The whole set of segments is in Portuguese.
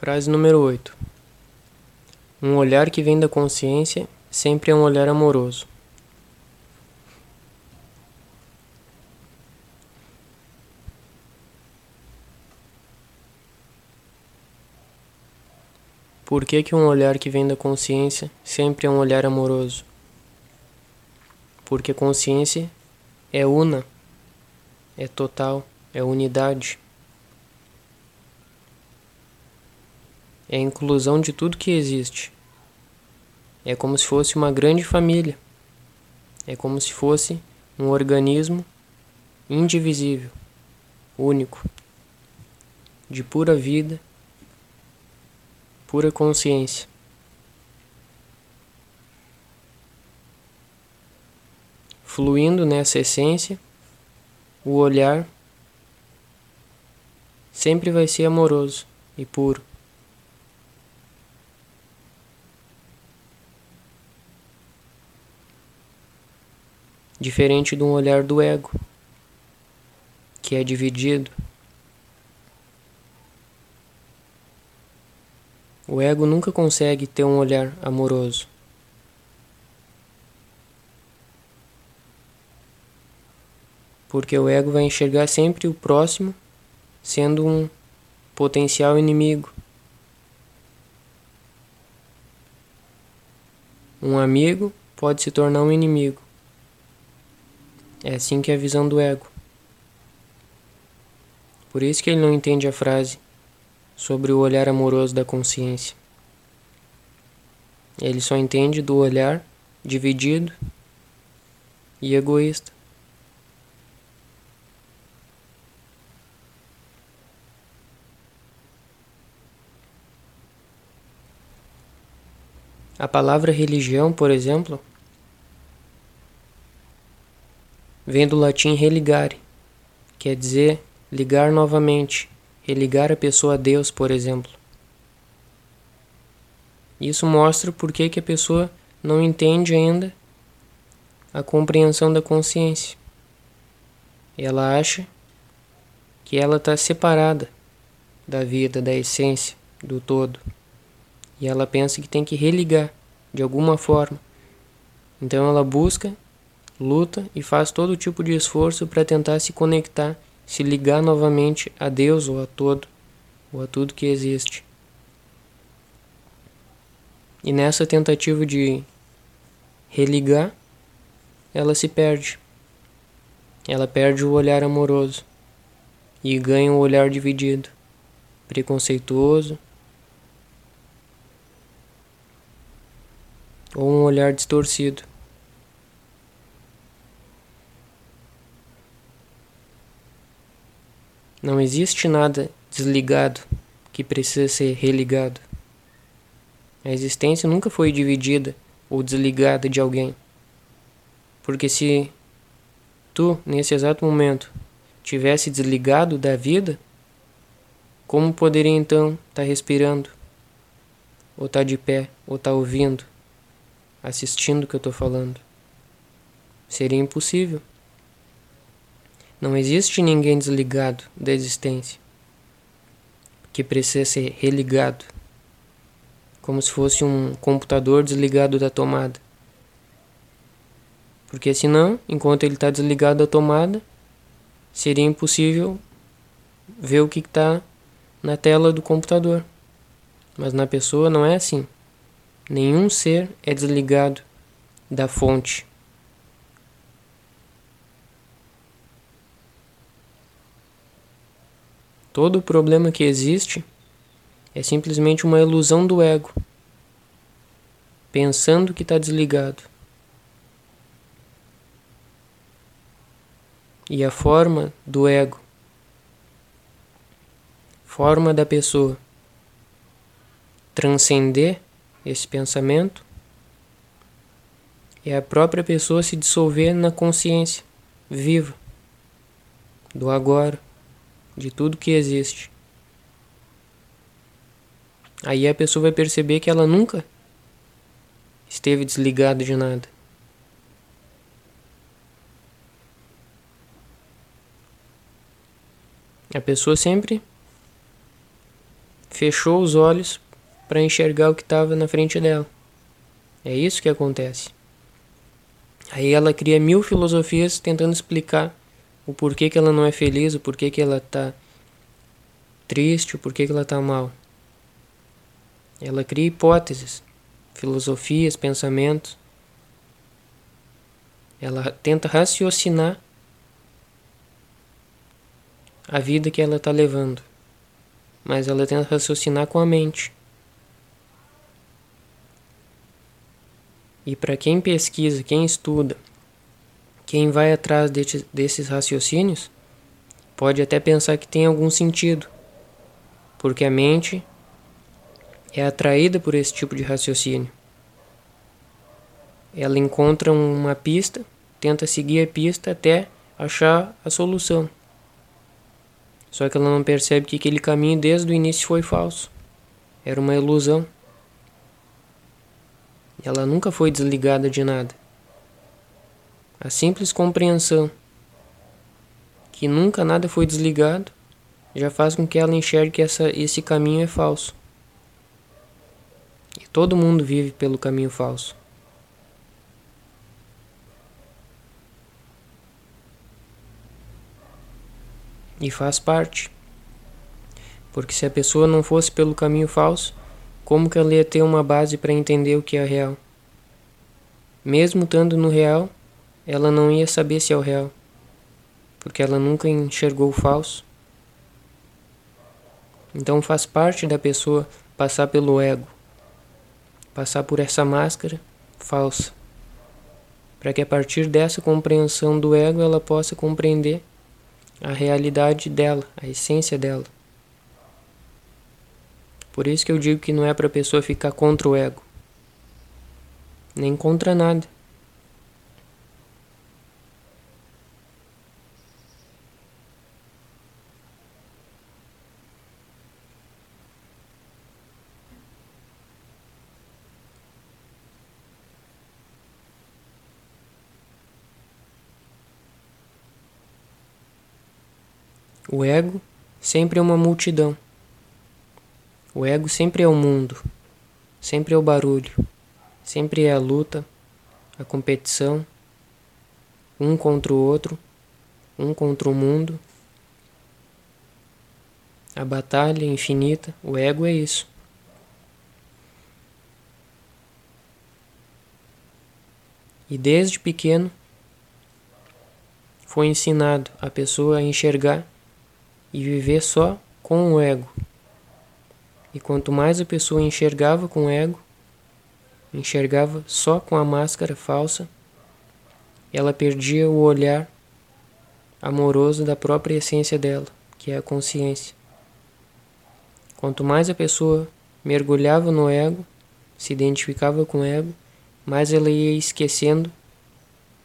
Frase número 8. Um olhar que vem da consciência sempre é um olhar amoroso. Por que, que um olhar que vem da consciência sempre é um olhar amoroso? Porque consciência é una, é total, é unidade. É a inclusão de tudo que existe. É como se fosse uma grande família. É como se fosse um organismo indivisível, único, de pura vida pura consciência. Fluindo nessa essência, o olhar sempre vai ser amoroso e puro. Diferente de um olhar do ego, que é dividido O ego nunca consegue ter um olhar amoroso. Porque o ego vai enxergar sempre o próximo sendo um potencial inimigo. Um amigo pode se tornar um inimigo. É assim que é a visão do ego. Por isso que ele não entende a frase sobre o olhar amoroso da consciência. Ele só entende do olhar dividido e egoísta. A palavra religião, por exemplo, vem do latim religare, quer dizer ligar novamente, religar a pessoa a Deus, por exemplo. Isso mostra por que, a pessoa não entende ainda a compreensão da consciência. Ela acha que ela está separada da vida, da essência, do todo. E ela pensa que tem que religar de alguma forma. Então ela busca, luta e faz todo tipo de esforço para tentar se conectar se ligar novamente a Deus ou a todo, ou a tudo que existe. E nessa tentativa de religar, ela se perde. Ela perde o olhar amoroso e ganha o olhar dividido, preconceituoso, ou um olhar distorcido. Não existe nada desligado que precisa ser religado. A existência nunca foi dividida ou desligada de alguém. Porque se tu, nesse exato momento, tivesse desligado da vida, como poderia então estar tá respirando? Ou estar tá de pé, ou estar tá ouvindo, assistindo o que eu estou falando? Seria impossível. Não existe ninguém desligado da existência que precisa ser religado, como se fosse um computador desligado da tomada. Porque senão, enquanto ele está desligado da tomada, seria impossível ver o que está na tela do computador. Mas na pessoa não é assim. Nenhum ser é desligado da fonte. Todo o problema que existe é simplesmente uma ilusão do ego, pensando que está desligado. E a forma do ego, forma da pessoa transcender esse pensamento é a própria pessoa se dissolver na consciência viva do agora de tudo que existe. Aí a pessoa vai perceber que ela nunca esteve desligada de nada. A pessoa sempre fechou os olhos para enxergar o que estava na frente dela. É isso que acontece. Aí ela cria mil filosofias tentando explicar o porquê que ela não é feliz, o porquê que ela está triste, o porquê que ela está mal. Ela cria hipóteses, filosofias, pensamentos. Ela tenta raciocinar a vida que ela está levando, mas ela tenta raciocinar com a mente. E para quem pesquisa, quem estuda, quem vai atrás de, desses raciocínios, pode até pensar que tem algum sentido, porque a mente é atraída por esse tipo de raciocínio. Ela encontra uma pista, tenta seguir a pista até achar a solução. Só que ela não percebe que aquele caminho desde o início foi falso. Era uma ilusão. Ela nunca foi desligada de nada. A simples compreensão que nunca nada foi desligado já faz com que ela enxergue que essa, esse caminho é falso. E todo mundo vive pelo caminho falso. E faz parte. Porque se a pessoa não fosse pelo caminho falso, como que ela ia ter uma base para entender o que é real? Mesmo estando no real, ela não ia saber se é o real, porque ela nunca enxergou o falso. Então faz parte da pessoa passar pelo ego, passar por essa máscara falsa, para que a partir dessa compreensão do ego ela possa compreender a realidade dela, a essência dela. Por isso que eu digo que não é para a pessoa ficar contra o ego, nem contra nada. O ego sempre é uma multidão. O ego sempre é o mundo, sempre é o barulho, sempre é a luta, a competição, um contra o outro, um contra o mundo. A batalha infinita, o ego é isso. E desde pequeno foi ensinado a pessoa a enxergar e viver só com o ego. E quanto mais a pessoa enxergava com o ego, enxergava só com a máscara falsa, ela perdia o olhar amoroso da própria essência dela, que é a consciência. Quanto mais a pessoa mergulhava no ego, se identificava com o ego, mais ela ia esquecendo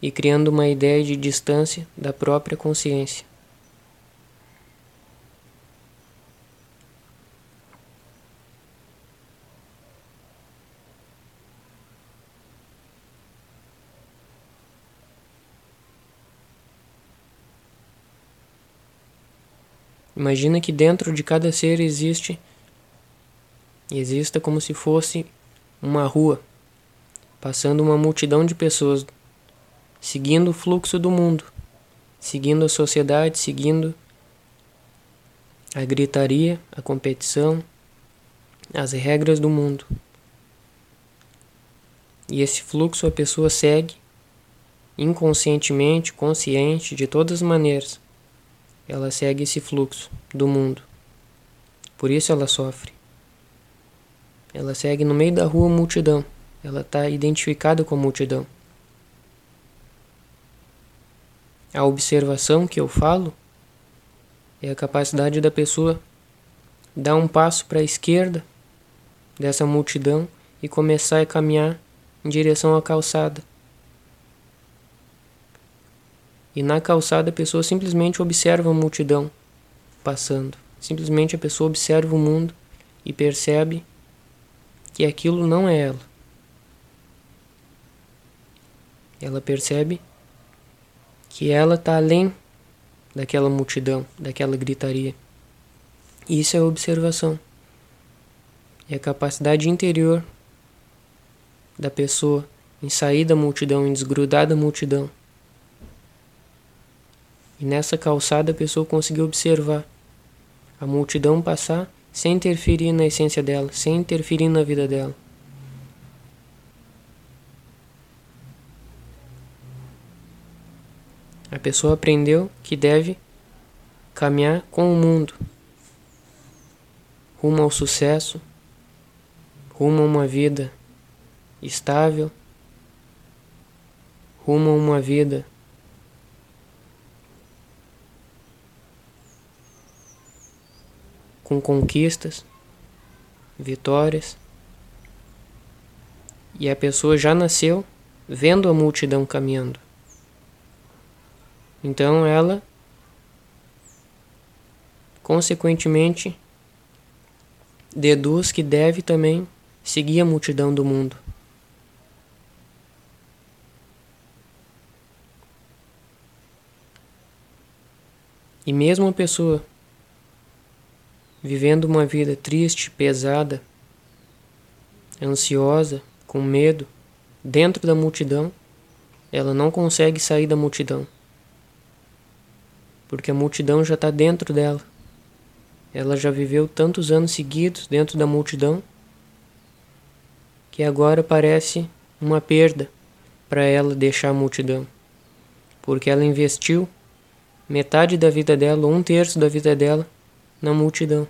e criando uma ideia de distância da própria consciência. Imagina que dentro de cada ser existe exista como se fosse uma rua, passando uma multidão de pessoas, seguindo o fluxo do mundo, seguindo a sociedade, seguindo a gritaria, a competição, as regras do mundo. E esse fluxo a pessoa segue inconscientemente, consciente, de todas as maneiras ela segue esse fluxo do mundo. Por isso ela sofre. Ela segue no meio da rua multidão. Ela está identificada com a multidão. A observação que eu falo é a capacidade da pessoa dar um passo para a esquerda dessa multidão e começar a caminhar em direção à calçada. E na calçada a pessoa simplesmente observa a multidão passando. Simplesmente a pessoa observa o mundo e percebe que aquilo não é ela. Ela percebe que ela está além daquela multidão, daquela gritaria. Isso é observação. é a capacidade interior da pessoa em sair da multidão, em desgrudar da multidão. E nessa calçada a pessoa conseguiu observar a multidão passar sem interferir na essência dela, sem interferir na vida dela. A pessoa aprendeu que deve caminhar com o mundo rumo ao sucesso, rumo a uma vida estável, rumo a uma vida com conquistas, vitórias. E a pessoa já nasceu vendo a multidão caminhando. Então ela, consequentemente, deduz que deve também seguir a multidão do mundo. E mesmo a pessoa vivendo uma vida triste, pesada, ansiosa, com medo, dentro da multidão, ela não consegue sair da multidão. Porque a multidão já está dentro dela. Ela já viveu tantos anos seguidos dentro da multidão que agora parece uma perda para ela deixar a multidão. Porque ela investiu metade da vida dela, ou um terço da vida dela, na multidão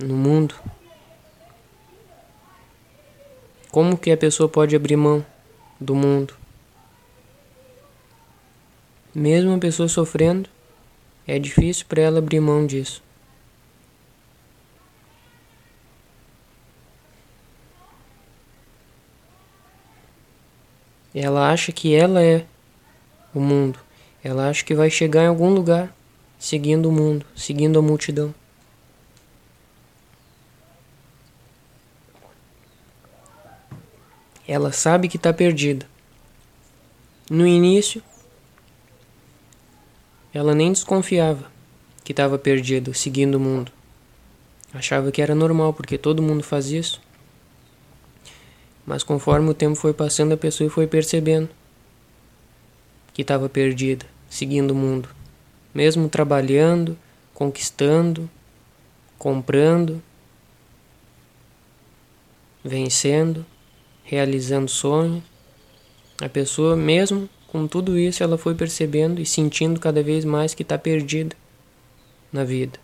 no mundo. Como que a pessoa pode abrir mão do mundo? Mesmo a pessoa sofrendo, é difícil para ela abrir mão disso. Ela acha que ela é o mundo. Ela acha que vai chegar em algum lugar seguindo o mundo, seguindo a multidão. Ela sabe que está perdida. No início, ela nem desconfiava que estava perdida, seguindo o mundo. Achava que era normal, porque todo mundo faz isso. Mas conforme o tempo foi passando, a pessoa foi percebendo que estava perdida, seguindo o mundo. Mesmo trabalhando, conquistando, comprando, vencendo realizando sonhos. A pessoa, mesmo com tudo isso, ela foi percebendo e sentindo cada vez mais que está perdida na vida.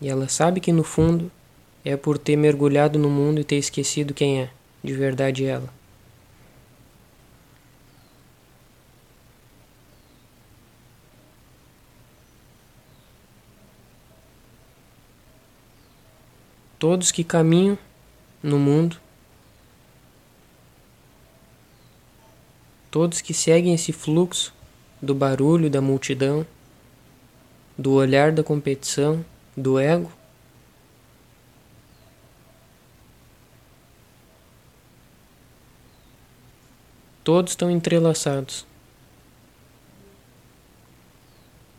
E ela sabe que no fundo é por ter mergulhado no mundo e ter esquecido quem é, de verdade ela. Todos que caminham no mundo. Todos que seguem esse fluxo do barulho da multidão, do olhar da competição, do ego, todos estão entrelaçados.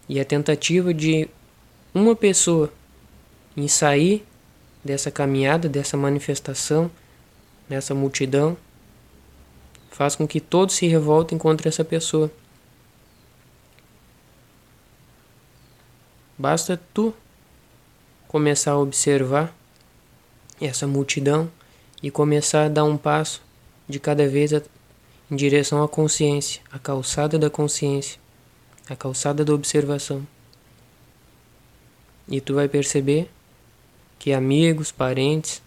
E a tentativa de uma pessoa em sair dessa caminhada, dessa manifestação, dessa multidão, faz com que todos se revoltem contra essa pessoa. Basta tu começar a observar essa multidão e começar a dar um passo de cada vez em direção à consciência, a calçada da consciência, a calçada da observação. E tu vai perceber que amigos, parentes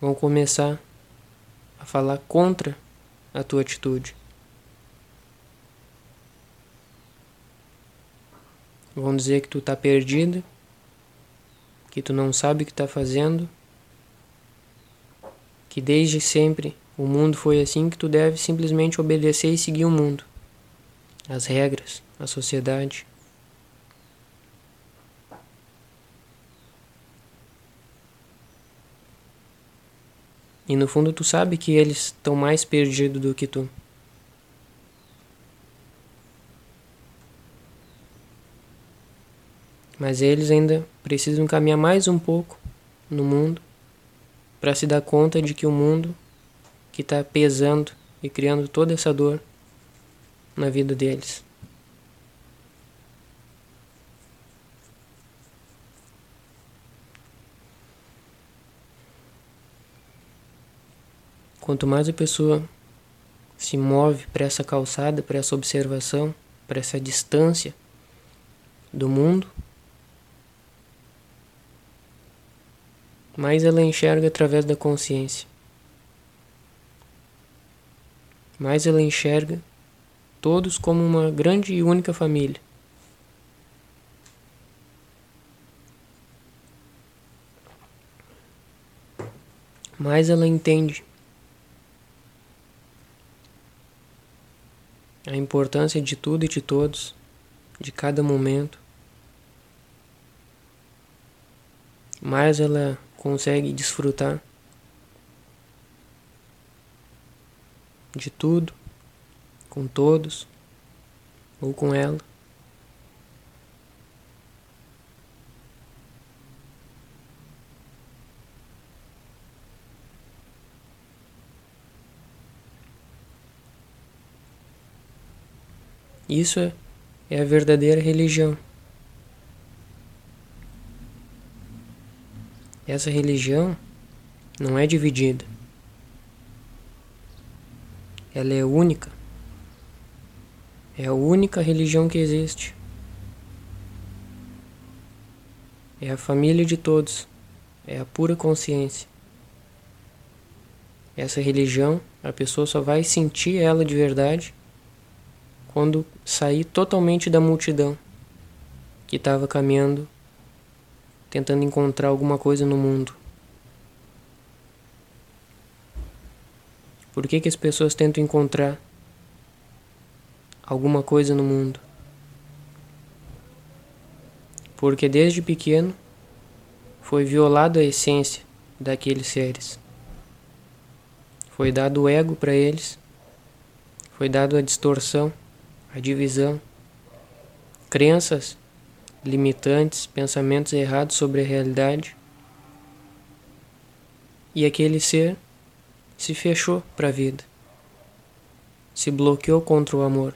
vão começar a falar contra a tua atitude. Vão dizer que tu tá perdido, que tu não sabe o que tá fazendo, que desde sempre o mundo foi assim que tu deve simplesmente obedecer e seguir o mundo, as regras, a sociedade. E no fundo tu sabe que eles estão mais perdidos do que tu. Mas eles ainda precisam caminhar mais um pouco no mundo para se dar conta de que o mundo que está pesando e criando toda essa dor na vida deles. Quanto mais a pessoa se move para essa calçada, para essa observação, para essa distância do mundo, mais ela enxerga através da consciência. Mais ela enxerga todos como uma grande e única família. Mais ela entende a importância de tudo e de todos, de cada momento. Mais ela consegue desfrutar de tudo, com todos ou com ela. Isso é a verdadeira religião. Essa religião não é dividida. Ela é única. É a única religião que existe. É a família de todos. É a pura consciência. Essa religião, a pessoa só vai sentir ela de verdade quando sair totalmente da multidão que estava caminhando tentando encontrar alguma coisa no mundo. Por que, que as pessoas tentam encontrar alguma coisa no mundo? Porque desde pequeno foi violada a essência daqueles seres. Foi dado o ego para eles, foi dado a distorção, a divisão, crenças limitantes, pensamentos errados sobre a realidade. E aquele ser se fechou para a vida, se bloqueou contra o amor.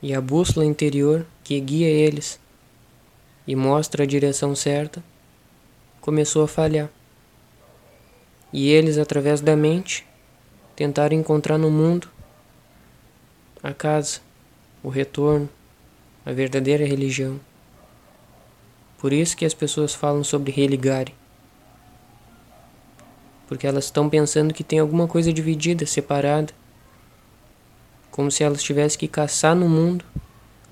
E a bússola interior que guia eles e mostra a direção certa começou a falhar. E eles, através da mente, tentaram encontrar no mundo a casa, o retorno, a verdadeira religião. Por isso que as pessoas falam sobre religare. Porque elas estão pensando que tem alguma coisa dividida, separada. Como se elas tivessem que caçar no mundo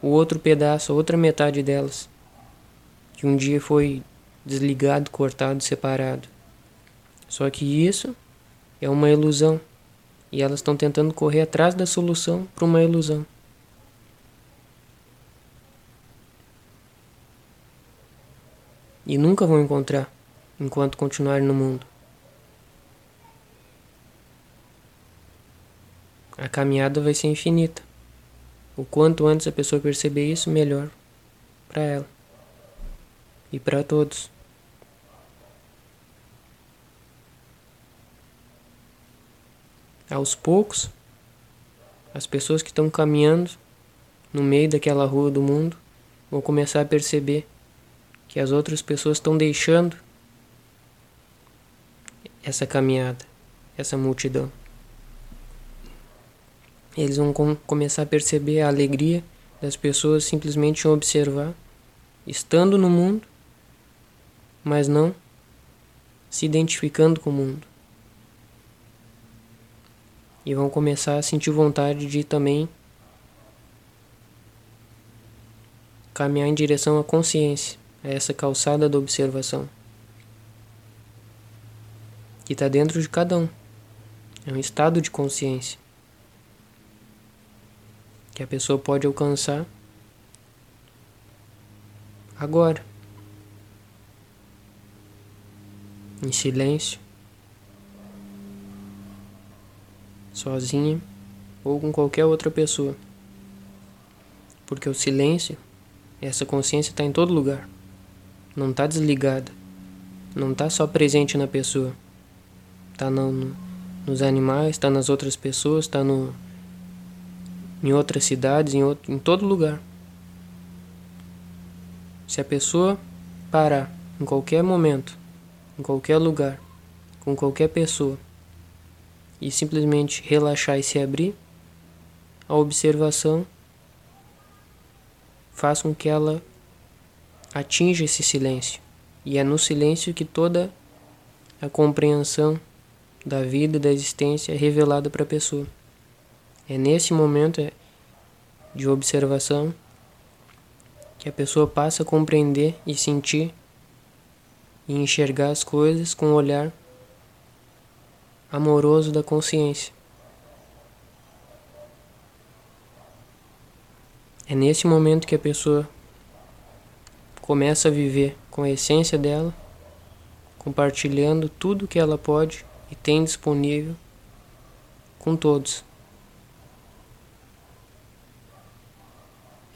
o outro pedaço, a outra metade delas. Que um dia foi desligado, cortado, separado. Só que isso é uma ilusão. E elas estão tentando correr atrás da solução para uma ilusão. e nunca vão encontrar enquanto continuarem no mundo. A caminhada vai ser infinita. O quanto antes a pessoa perceber isso, melhor para ela e para todos. Aos poucos, as pessoas que estão caminhando no meio daquela rua do mundo vão começar a perceber que as outras pessoas estão deixando essa caminhada, essa multidão. Eles vão com começar a perceber a alegria das pessoas simplesmente observar, estando no mundo, mas não se identificando com o mundo. E vão começar a sentir vontade de também caminhar em direção à consciência é essa calçada da observação que está dentro de cada um. É um estado de consciência que a pessoa pode alcançar agora, em silêncio, sozinha ou com qualquer outra pessoa, porque o silêncio Essa consciência está em todo lugar. Não está desligada. Não está só presente na pessoa. Está no, no, nos animais, está nas outras pessoas, está em outras cidades, em, outro, em todo lugar. Se a pessoa parar em qualquer momento, em qualquer lugar, com qualquer pessoa, e simplesmente relaxar e se abrir, a observação faz com que ela atinja esse silêncio. E é no silêncio que toda a compreensão da vida, da existência é revelada para a pessoa. É nesse momento de observação que a pessoa passa a compreender e sentir e enxergar as coisas com o olhar amoroso da consciência. É nesse momento que a pessoa começa a viver com a essência dela, compartilhando tudo que ela pode e tem disponível com todos.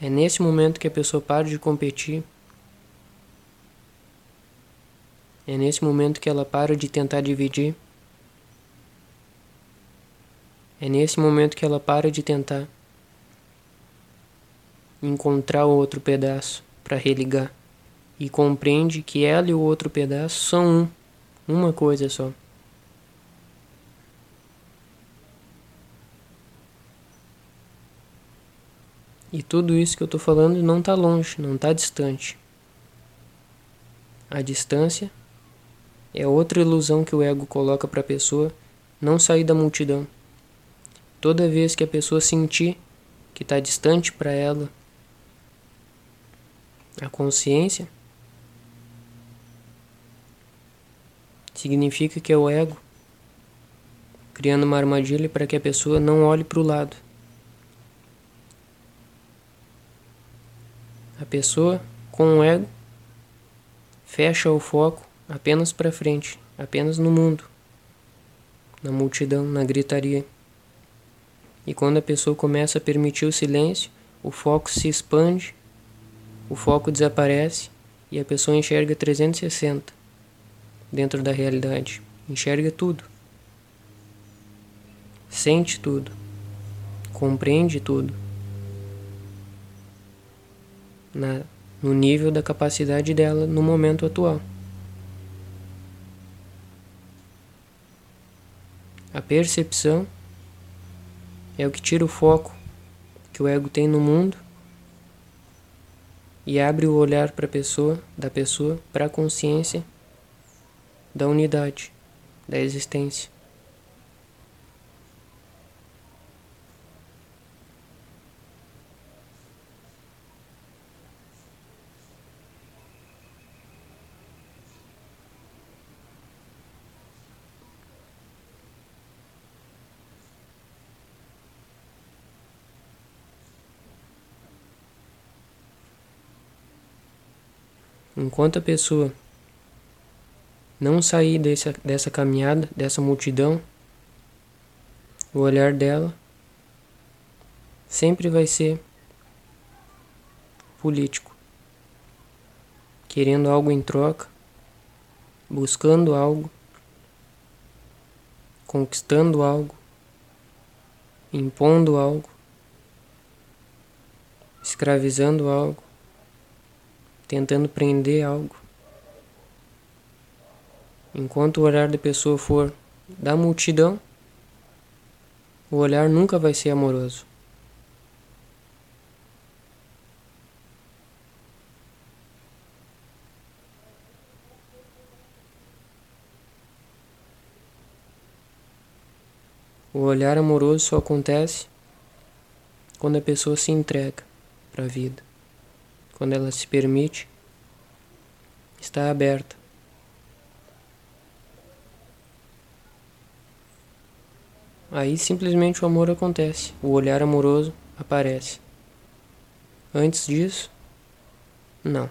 É nesse momento que a pessoa para de competir. É nesse momento que ela para de tentar dividir. É nesse momento que ela para de tentar encontrar o outro pedaço para religar e compreende que ela e o outro pedaço são um, uma coisa só. E tudo isso que eu estou falando não está longe, não está distante. A distância é outra ilusão que o ego coloca para a pessoa não sair da multidão. Toda vez que a pessoa sentir que está distante para ela a consciência, significa que é o ego criando uma armadilha para que a pessoa não olhe para o lado. A pessoa com o ego fecha o foco apenas para frente, apenas no mundo, na multidão, na gritaria. E quando a pessoa começa a permitir o silêncio, o foco se expande o foco desaparece e a pessoa enxerga 360 dentro da realidade. Enxerga tudo. Sente tudo. Compreende tudo. Na, no nível da capacidade dela no momento atual. A percepção é o que tira o foco que o ego tem no mundo e abre o olhar para pessoa, da pessoa para a consciência da unidade, da existência. Enquanto a pessoa não sair dessa, dessa caminhada, dessa multidão, o olhar dela sempre vai ser político, querendo algo em troca, buscando algo, conquistando algo, impondo algo, escravizando algo tentando prender algo. Enquanto o olhar da pessoa for da multidão, o olhar nunca vai ser amoroso. O olhar amoroso só acontece quando a pessoa se entrega para a vida quando ela se permite, está aberta. Aí simplesmente o amor acontece, o olhar amoroso aparece. Antes disso, não.